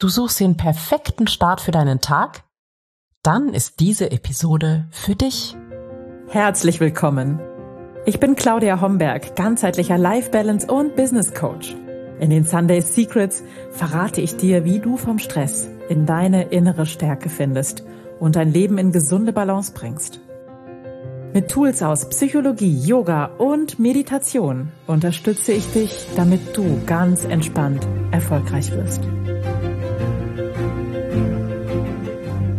Du suchst den perfekten Start für deinen Tag? Dann ist diese Episode für dich. Herzlich willkommen. Ich bin Claudia Homberg, ganzheitlicher Life Balance und Business Coach. In den Sunday Secrets verrate ich dir, wie du vom Stress in deine innere Stärke findest und dein Leben in gesunde Balance bringst. Mit Tools aus Psychologie, Yoga und Meditation unterstütze ich dich, damit du ganz entspannt erfolgreich wirst.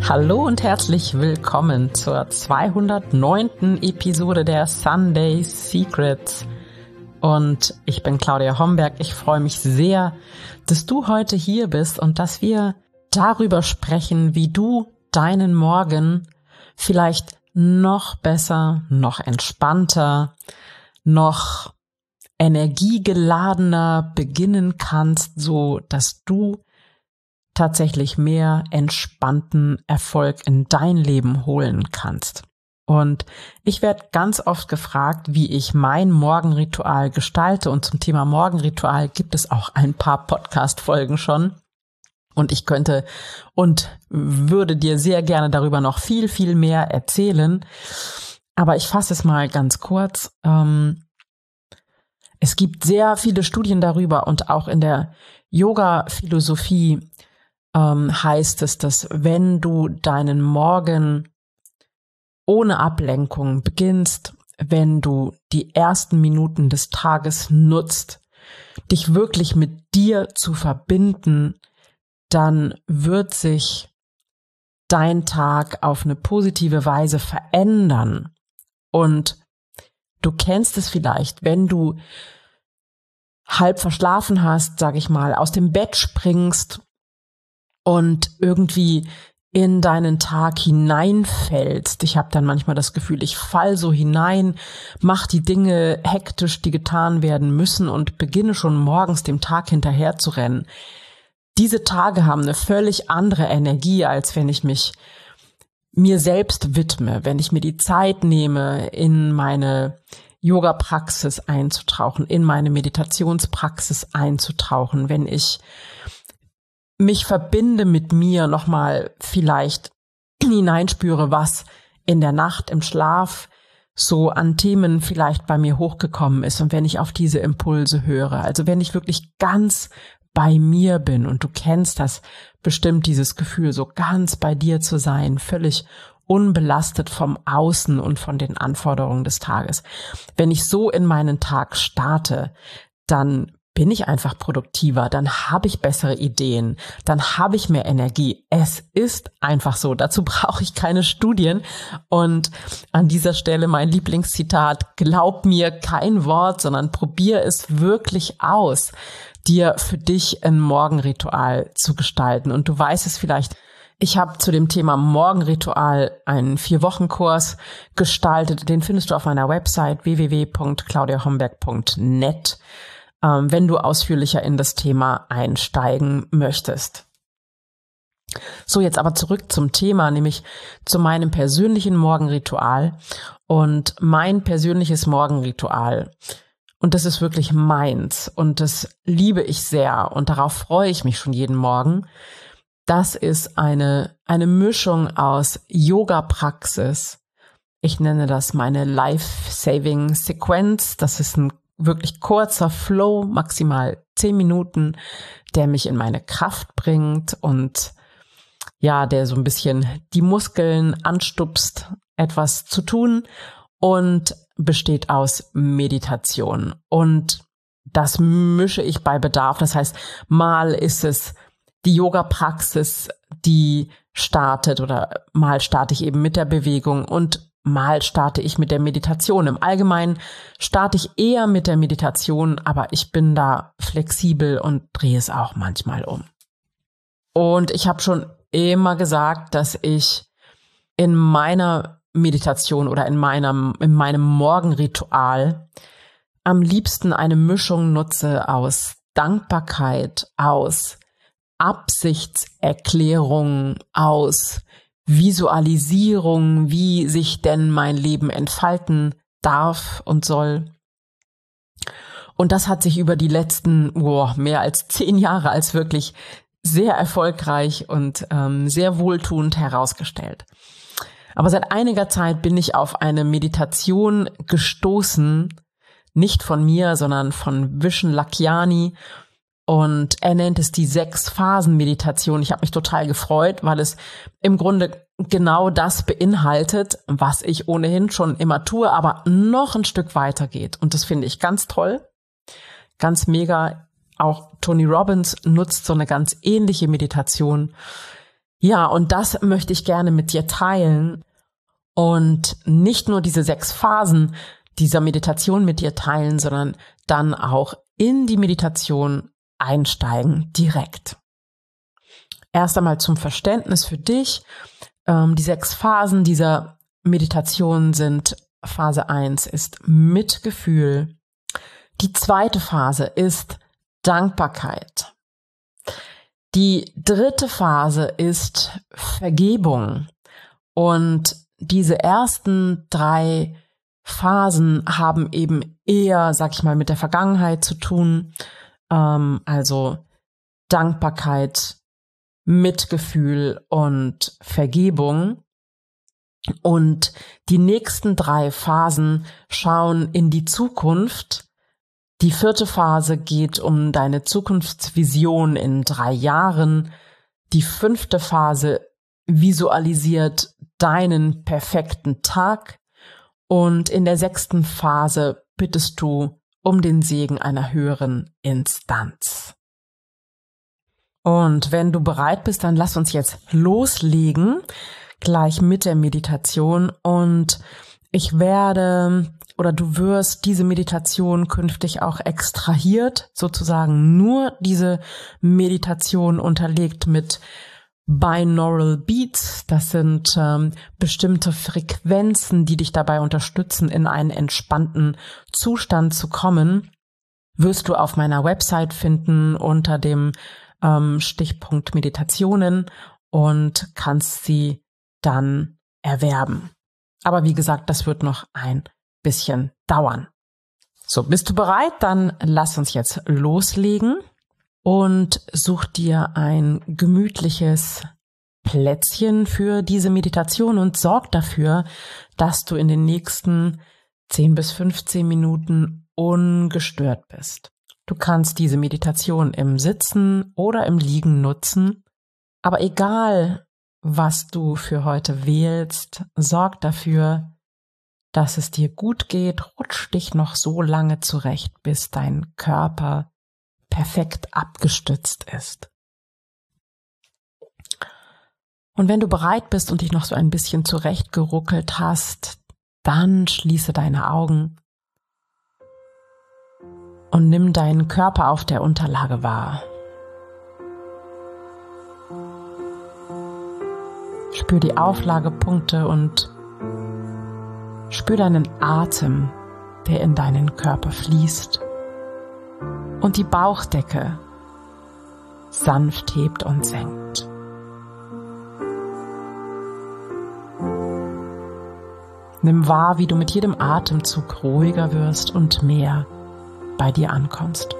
Hallo und herzlich willkommen zur 209. Episode der Sunday Secrets. Und ich bin Claudia Homberg. Ich freue mich sehr, dass du heute hier bist und dass wir darüber sprechen, wie du deinen Morgen vielleicht noch besser, noch entspannter, noch energiegeladener beginnen kannst, so dass du tatsächlich mehr entspannten Erfolg in dein Leben holen kannst. Und ich werde ganz oft gefragt, wie ich mein Morgenritual gestalte. Und zum Thema Morgenritual gibt es auch ein paar Podcast-Folgen schon. Und ich könnte und würde dir sehr gerne darüber noch viel, viel mehr erzählen. Aber ich fasse es mal ganz kurz. Ähm, es gibt sehr viele Studien darüber und auch in der Yoga-Philosophie ähm, heißt es, dass wenn du deinen Morgen ohne Ablenkung beginnst, wenn du die ersten Minuten des Tages nutzt, dich wirklich mit dir zu verbinden, dann wird sich dein Tag auf eine positive Weise verändern. Und du kennst es vielleicht, wenn du halb verschlafen hast, sag ich mal, aus dem Bett springst und irgendwie in deinen Tag hineinfällst. Ich habe dann manchmal das Gefühl, ich fall so hinein, mach die Dinge hektisch, die getan werden müssen und beginne schon morgens dem Tag hinterher zu rennen. Diese Tage haben eine völlig andere Energie, als wenn ich mich mir selbst widme, wenn ich mir die Zeit nehme, in meine Yoga-Praxis einzutauchen, in meine Meditationspraxis einzutauchen, wenn ich mich verbinde mit mir nochmal vielleicht hineinspüre, was in der Nacht im Schlaf so an Themen vielleicht bei mir hochgekommen ist und wenn ich auf diese Impulse höre. Also wenn ich wirklich ganz bei mir bin und du kennst das bestimmt dieses Gefühl, so ganz bei dir zu sein, völlig unbelastet vom Außen und von den Anforderungen des Tages. Wenn ich so in meinen Tag starte, dann bin ich einfach produktiver, dann habe ich bessere Ideen, dann habe ich mehr Energie. Es ist einfach so. Dazu brauche ich keine Studien. Und an dieser Stelle mein Lieblingszitat, glaub mir kein Wort, sondern probier es wirklich aus, dir für dich ein Morgenritual zu gestalten. Und du weißt es vielleicht, ich habe zu dem Thema Morgenritual einen Vier-Wochen-Kurs gestaltet. Den findest du auf meiner Website www.claudiahomberg.net ähm, wenn du ausführlicher in das Thema einsteigen möchtest. So, jetzt aber zurück zum Thema, nämlich zu meinem persönlichen Morgenritual. Und mein persönliches Morgenritual, und das ist wirklich meins, und das liebe ich sehr, und darauf freue ich mich schon jeden Morgen, das ist eine, eine Mischung aus Yoga-Praxis. Ich nenne das meine Life-Saving-Sequenz. Das ist ein wirklich kurzer Flow, maximal zehn Minuten, der mich in meine Kraft bringt und ja, der so ein bisschen die Muskeln anstupst, etwas zu tun und besteht aus Meditation. Und das mische ich bei Bedarf. Das heißt, mal ist es die Yoga-Praxis, die startet oder mal starte ich eben mit der Bewegung und Mal starte ich mit der Meditation. Im Allgemeinen starte ich eher mit der Meditation, aber ich bin da flexibel und drehe es auch manchmal um. Und ich habe schon immer gesagt, dass ich in meiner Meditation oder in meinem, in meinem Morgenritual am liebsten eine Mischung nutze aus Dankbarkeit, aus Absichtserklärung, aus Visualisierung, wie sich denn mein Leben entfalten darf und soll. Und das hat sich über die letzten oh, mehr als zehn Jahre als wirklich sehr erfolgreich und ähm, sehr wohltuend herausgestellt. Aber seit einiger Zeit bin ich auf eine Meditation gestoßen, nicht von mir, sondern von Vishen Lakiani. Und er nennt es die Sechs-Phasen-Meditation. Ich habe mich total gefreut, weil es im Grunde genau das beinhaltet, was ich ohnehin schon immer tue, aber noch ein Stück weiter geht. Und das finde ich ganz toll, ganz mega. Auch Tony Robbins nutzt so eine ganz ähnliche Meditation. Ja, und das möchte ich gerne mit dir teilen und nicht nur diese sechs Phasen dieser Meditation mit dir teilen, sondern dann auch in die Meditation einsteigen direkt. Erst einmal zum Verständnis für dich. Ähm, die sechs Phasen dieser Meditation sind Phase 1 ist Mitgefühl. Die zweite Phase ist Dankbarkeit. Die dritte Phase ist Vergebung. Und diese ersten drei Phasen haben eben eher, sag ich mal, mit der Vergangenheit zu tun. Ähm, also Dankbarkeit, Mitgefühl und Vergebung. Und die nächsten drei Phasen schauen in die Zukunft die vierte Phase geht um deine Zukunftsvision in drei Jahren. Die fünfte Phase visualisiert deinen perfekten Tag. Und in der sechsten Phase bittest du um den Segen einer höheren Instanz. Und wenn du bereit bist, dann lass uns jetzt loslegen, gleich mit der Meditation. Und ich werde oder du wirst diese Meditation künftig auch extrahiert, sozusagen nur diese Meditation unterlegt mit Binaural Beats. Das sind ähm, bestimmte Frequenzen, die dich dabei unterstützen, in einen entspannten Zustand zu kommen. Wirst du auf meiner Website finden unter dem ähm, Stichpunkt Meditationen und kannst sie dann erwerben. Aber wie gesagt, das wird noch ein bisschen dauern. So, bist du bereit? Dann lass uns jetzt loslegen und such dir ein gemütliches Plätzchen für diese Meditation und sorg dafür, dass du in den nächsten 10 bis 15 Minuten ungestört bist. Du kannst diese Meditation im Sitzen oder im Liegen nutzen, aber egal, was du für heute wählst, sorg dafür, dass es dir gut geht, rutsch dich noch so lange zurecht, bis dein Körper perfekt abgestützt ist. Und wenn du bereit bist und dich noch so ein bisschen zurechtgeruckelt hast, dann schließe deine Augen und nimm deinen Körper auf der Unterlage wahr. Spür die Auflagepunkte und Spür deinen Atem, der in deinen Körper fließt und die Bauchdecke sanft hebt und senkt. Nimm wahr, wie du mit jedem Atemzug ruhiger wirst und mehr bei dir ankommst.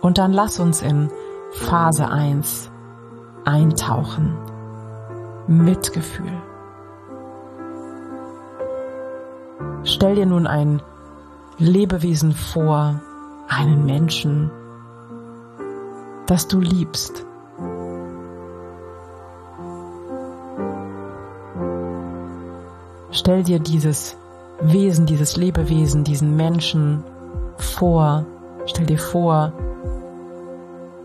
Und dann lass uns in Phase 1 eintauchen. Mitgefühl. Stell dir nun ein Lebewesen vor, einen Menschen, das du liebst. Stell dir dieses Wesen, dieses Lebewesen, diesen Menschen vor. Stell dir vor,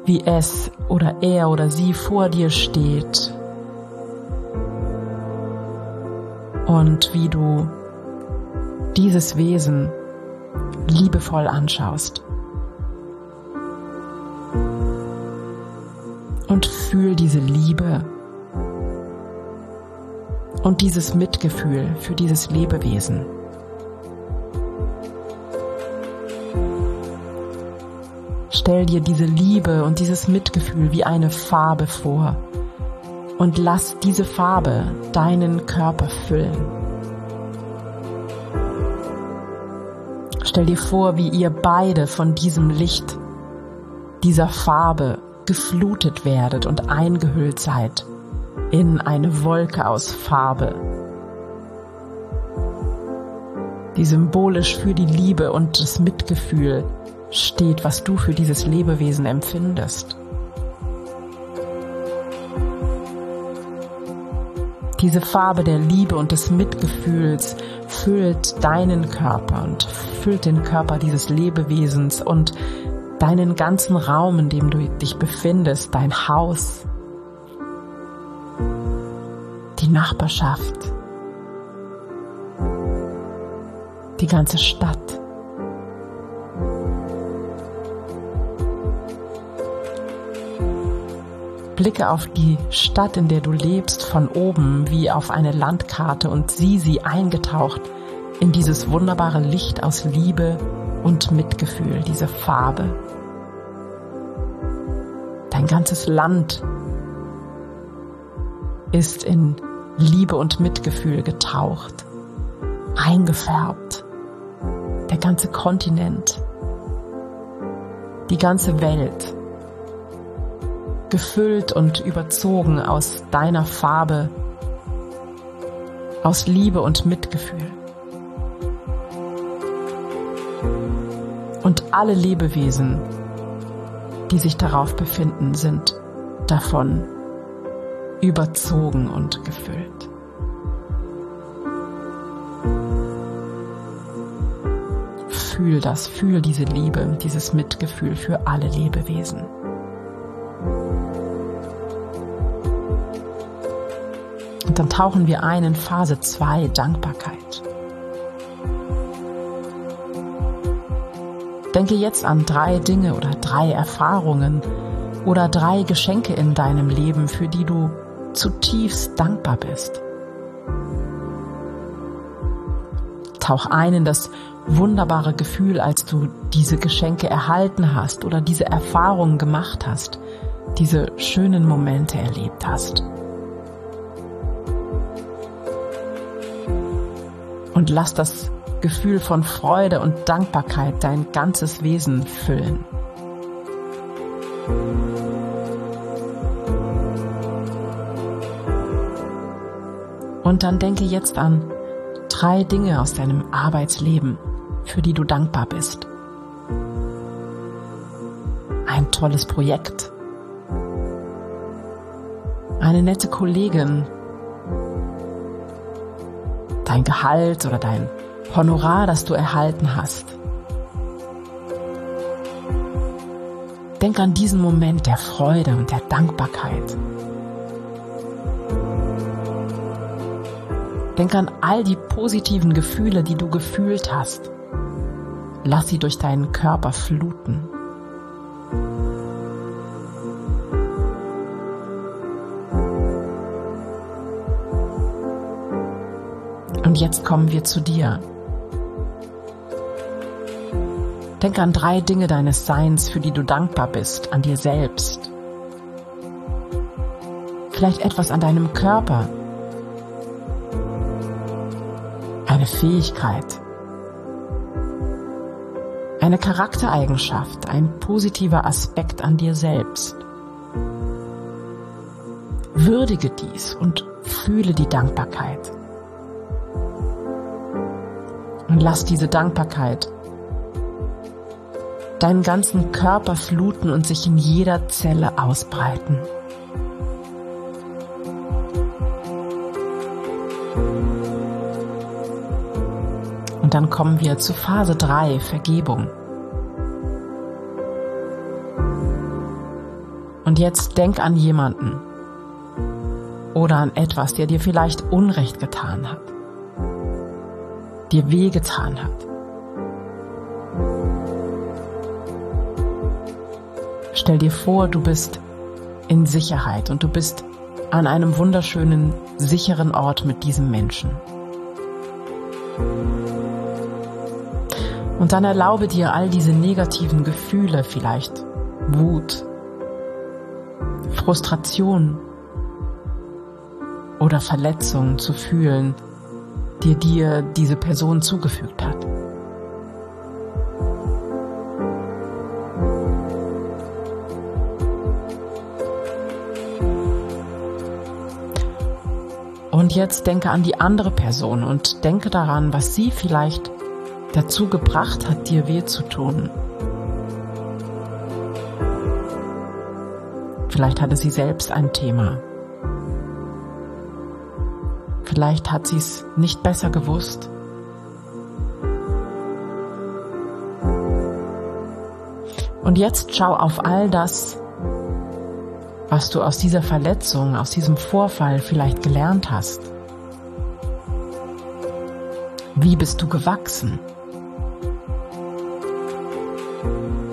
wie es oder er oder sie vor dir steht und wie du dieses Wesen liebevoll anschaust. Und fühl diese Liebe und dieses Mitgefühl für dieses Lebewesen. Stell dir diese Liebe und dieses Mitgefühl wie eine Farbe vor und lass diese Farbe deinen Körper füllen. Stell dir vor, wie ihr beide von diesem Licht dieser Farbe geflutet werdet und eingehüllt seid in eine Wolke aus Farbe, die symbolisch für die Liebe und das Mitgefühl steht, was du für dieses Lebewesen empfindest. Diese Farbe der Liebe und des Mitgefühls füllt deinen Körper und füllt den Körper dieses Lebewesens und deinen ganzen Raum, in dem du dich befindest, dein Haus, die Nachbarschaft, die ganze Stadt. Blicke auf die Stadt, in der du lebst, von oben wie auf eine Landkarte und sieh sie eingetaucht in dieses wunderbare Licht aus Liebe und Mitgefühl, diese Farbe. Dein ganzes Land ist in Liebe und Mitgefühl getaucht, eingefärbt. Der ganze Kontinent, die ganze Welt gefüllt und überzogen aus deiner Farbe, aus Liebe und Mitgefühl. Und alle Lebewesen, die sich darauf befinden, sind davon überzogen und gefüllt. Fühl das, fühl diese Liebe, dieses Mitgefühl für alle Lebewesen. Und dann tauchen wir ein in Phase 2, Dankbarkeit. Denke jetzt an drei Dinge oder drei Erfahrungen oder drei Geschenke in deinem Leben, für die du zutiefst dankbar bist. Tauch ein in das wunderbare Gefühl, als du diese Geschenke erhalten hast oder diese Erfahrungen gemacht hast, diese schönen Momente erlebt hast. Und lass das Gefühl von Freude und Dankbarkeit dein ganzes Wesen füllen. Und dann denke jetzt an drei Dinge aus deinem Arbeitsleben, für die du dankbar bist. Ein tolles Projekt. Eine nette Kollegin, dein Gehalt oder dein Honorar, das du erhalten hast. Denk an diesen Moment der Freude und der Dankbarkeit. Denk an all die positiven Gefühle, die du gefühlt hast. Lass sie durch deinen Körper fluten. Und jetzt kommen wir zu dir. Denk an drei Dinge deines Seins, für die du dankbar bist, an dir selbst. Vielleicht etwas an deinem Körper. Eine Fähigkeit. Eine Charaktereigenschaft, ein positiver Aspekt an dir selbst. Würdige dies und fühle die Dankbarkeit. Und lass diese Dankbarkeit deinen ganzen Körper fluten und sich in jeder Zelle ausbreiten. Und dann kommen wir zu Phase 3, Vergebung. Und jetzt denk an jemanden oder an etwas, der dir vielleicht Unrecht getan hat dir wehgetan hat. Stell dir vor, du bist in Sicherheit und du bist an einem wunderschönen, sicheren Ort mit diesem Menschen. Und dann erlaube dir all diese negativen Gefühle, vielleicht Wut, Frustration oder Verletzung zu fühlen, die dir diese Person zugefügt hat. Und jetzt denke an die andere Person und denke daran, was sie vielleicht dazu gebracht hat, dir weh zu tun. Vielleicht hatte sie selbst ein Thema. Vielleicht hat sie es nicht besser gewusst. Und jetzt schau auf all das, was du aus dieser Verletzung, aus diesem Vorfall vielleicht gelernt hast. Wie bist du gewachsen?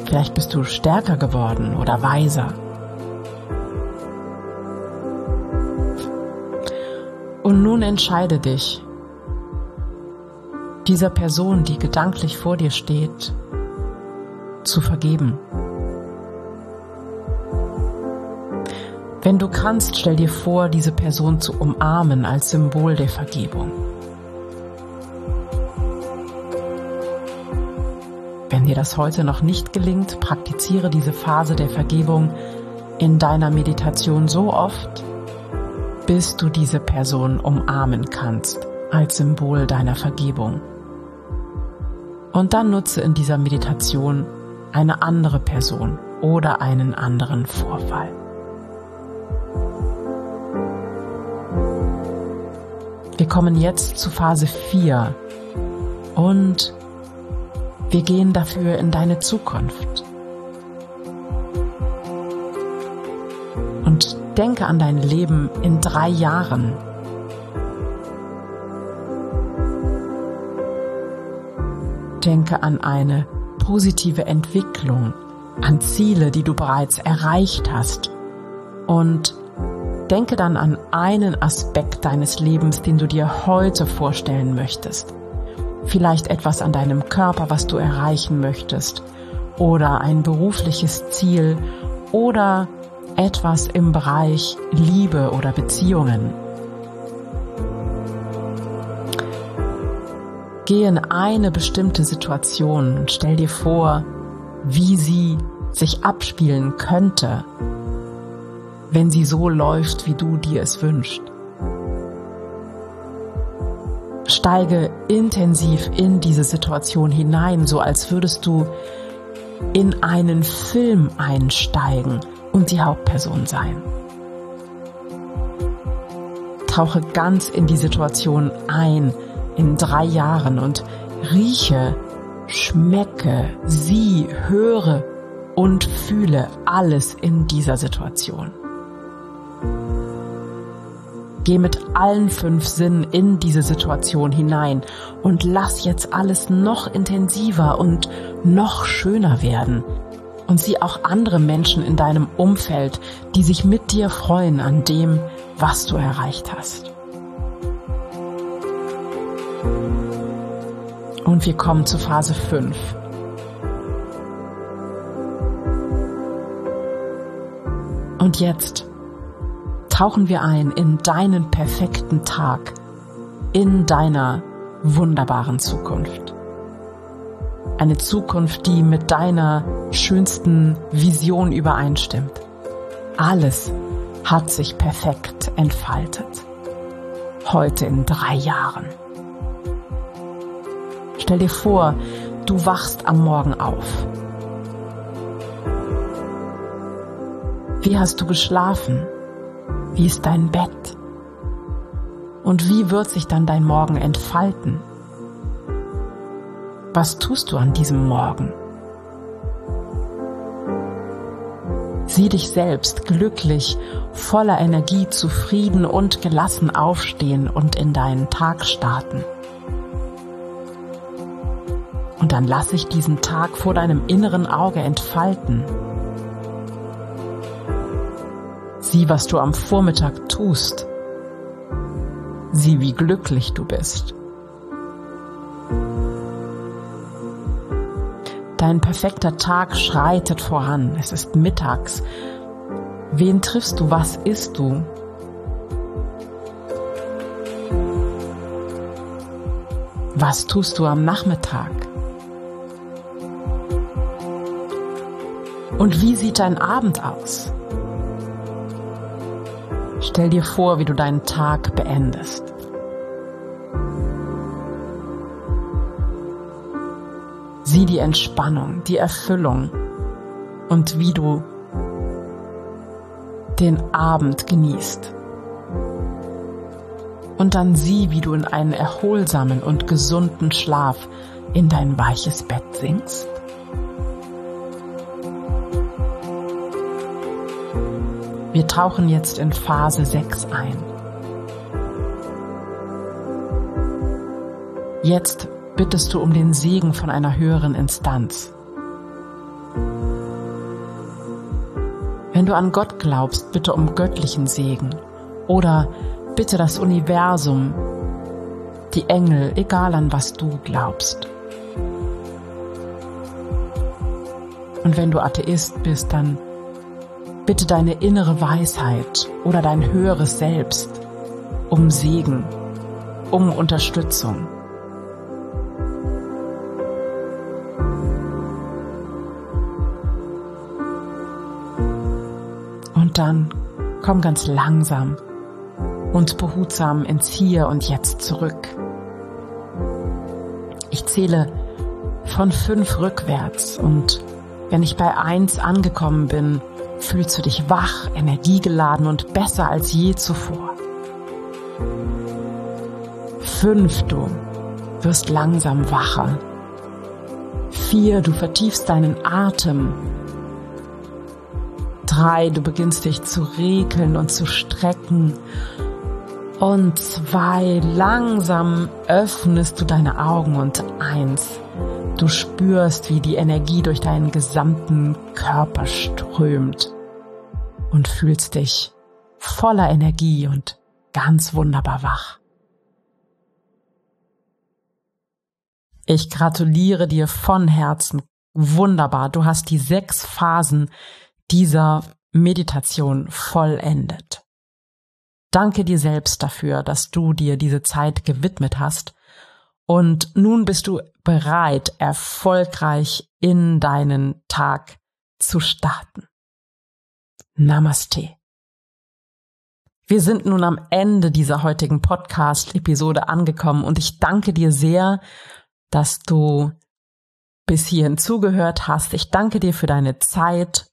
Vielleicht bist du stärker geworden oder weiser. Und nun entscheide dich, dieser Person, die gedanklich vor dir steht, zu vergeben. Wenn du kannst, stell dir vor, diese Person zu umarmen als Symbol der Vergebung. Wenn dir das heute noch nicht gelingt, praktiziere diese Phase der Vergebung in deiner Meditation so oft, bis du diese Person umarmen kannst als Symbol deiner Vergebung. Und dann nutze in dieser Meditation eine andere Person oder einen anderen Vorfall. Wir kommen jetzt zu Phase 4 und wir gehen dafür in deine Zukunft. Denke an dein Leben in drei Jahren. Denke an eine positive Entwicklung, an Ziele, die du bereits erreicht hast. Und denke dann an einen Aspekt deines Lebens, den du dir heute vorstellen möchtest. Vielleicht etwas an deinem Körper, was du erreichen möchtest. Oder ein berufliches Ziel. Oder etwas im Bereich Liebe oder Beziehungen. Geh in eine bestimmte Situation und stell dir vor, wie sie sich abspielen könnte, wenn sie so läuft, wie du dir es wünschst. Steige intensiv in diese Situation hinein, so als würdest du in einen Film einsteigen und die Hauptperson sein. Tauche ganz in die Situation ein in drei Jahren und rieche, schmecke, sieh, höre und fühle alles in dieser Situation. Geh mit allen fünf Sinnen in diese Situation hinein und lass jetzt alles noch intensiver und noch schöner werden, und sieh auch andere Menschen in deinem Umfeld, die sich mit dir freuen an dem, was du erreicht hast. Und wir kommen zu Phase 5. Und jetzt tauchen wir ein in deinen perfekten Tag, in deiner wunderbaren Zukunft. Eine Zukunft, die mit deiner schönsten Vision übereinstimmt. Alles hat sich perfekt entfaltet. Heute in drei Jahren. Stell dir vor, du wachst am Morgen auf. Wie hast du geschlafen? Wie ist dein Bett? Und wie wird sich dann dein Morgen entfalten? Was tust du an diesem Morgen? Sieh dich selbst glücklich, voller Energie, zufrieden und gelassen aufstehen und in deinen Tag starten. Und dann lass ich diesen Tag vor deinem inneren Auge entfalten. Sieh, was du am Vormittag tust. Sieh, wie glücklich du bist. Dein perfekter Tag schreitet voran. Es ist mittags. Wen triffst du? Was isst du? Was tust du am Nachmittag? Und wie sieht dein Abend aus? Stell dir vor, wie du deinen Tag beendest. Sieh die Entspannung, die Erfüllung und wie du den Abend genießt. Und dann sieh, wie du in einen erholsamen und gesunden Schlaf in dein weiches Bett sinkst. Wir tauchen jetzt in Phase 6 ein. Jetzt bittest du um den Segen von einer höheren Instanz. Wenn du an Gott glaubst, bitte um göttlichen Segen oder bitte das Universum, die Engel, egal an was du glaubst. Und wenn du Atheist bist, dann bitte deine innere Weisheit oder dein höheres Selbst um Segen, um Unterstützung. Dann komm ganz langsam und behutsam ins Hier und Jetzt zurück. Ich zähle von fünf rückwärts und wenn ich bei eins angekommen bin, fühlst du dich wach, energiegeladen und besser als je zuvor. Fünf, du wirst langsam wacher. Vier, du vertiefst deinen Atem. Drei, du beginnst dich zu regeln und zu strecken. Und zwei, langsam öffnest du deine Augen und eins, Du spürst, wie die Energie durch deinen gesamten Körper strömt und fühlst dich voller Energie und ganz wunderbar wach. Ich gratuliere dir von Herzen. Wunderbar. Du hast die sechs Phasen dieser Meditation vollendet. Danke dir selbst dafür, dass du dir diese Zeit gewidmet hast und nun bist du bereit, erfolgreich in deinen Tag zu starten. Namaste. Wir sind nun am Ende dieser heutigen Podcast-Episode angekommen und ich danke dir sehr, dass du bis hierhin zugehört hast. Ich danke dir für deine Zeit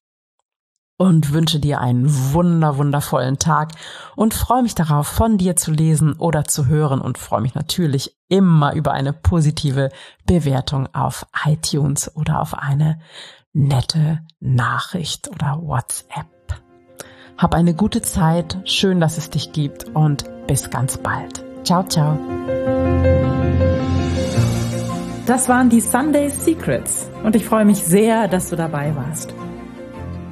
und wünsche dir einen wunder, wundervollen Tag und freue mich darauf, von dir zu lesen oder zu hören und freue mich natürlich immer über eine positive Bewertung auf iTunes oder auf eine nette Nachricht oder WhatsApp. Hab eine gute Zeit, schön, dass es dich gibt und bis ganz bald. Ciao, ciao. Das waren die Sunday Secrets und ich freue mich sehr, dass du dabei warst.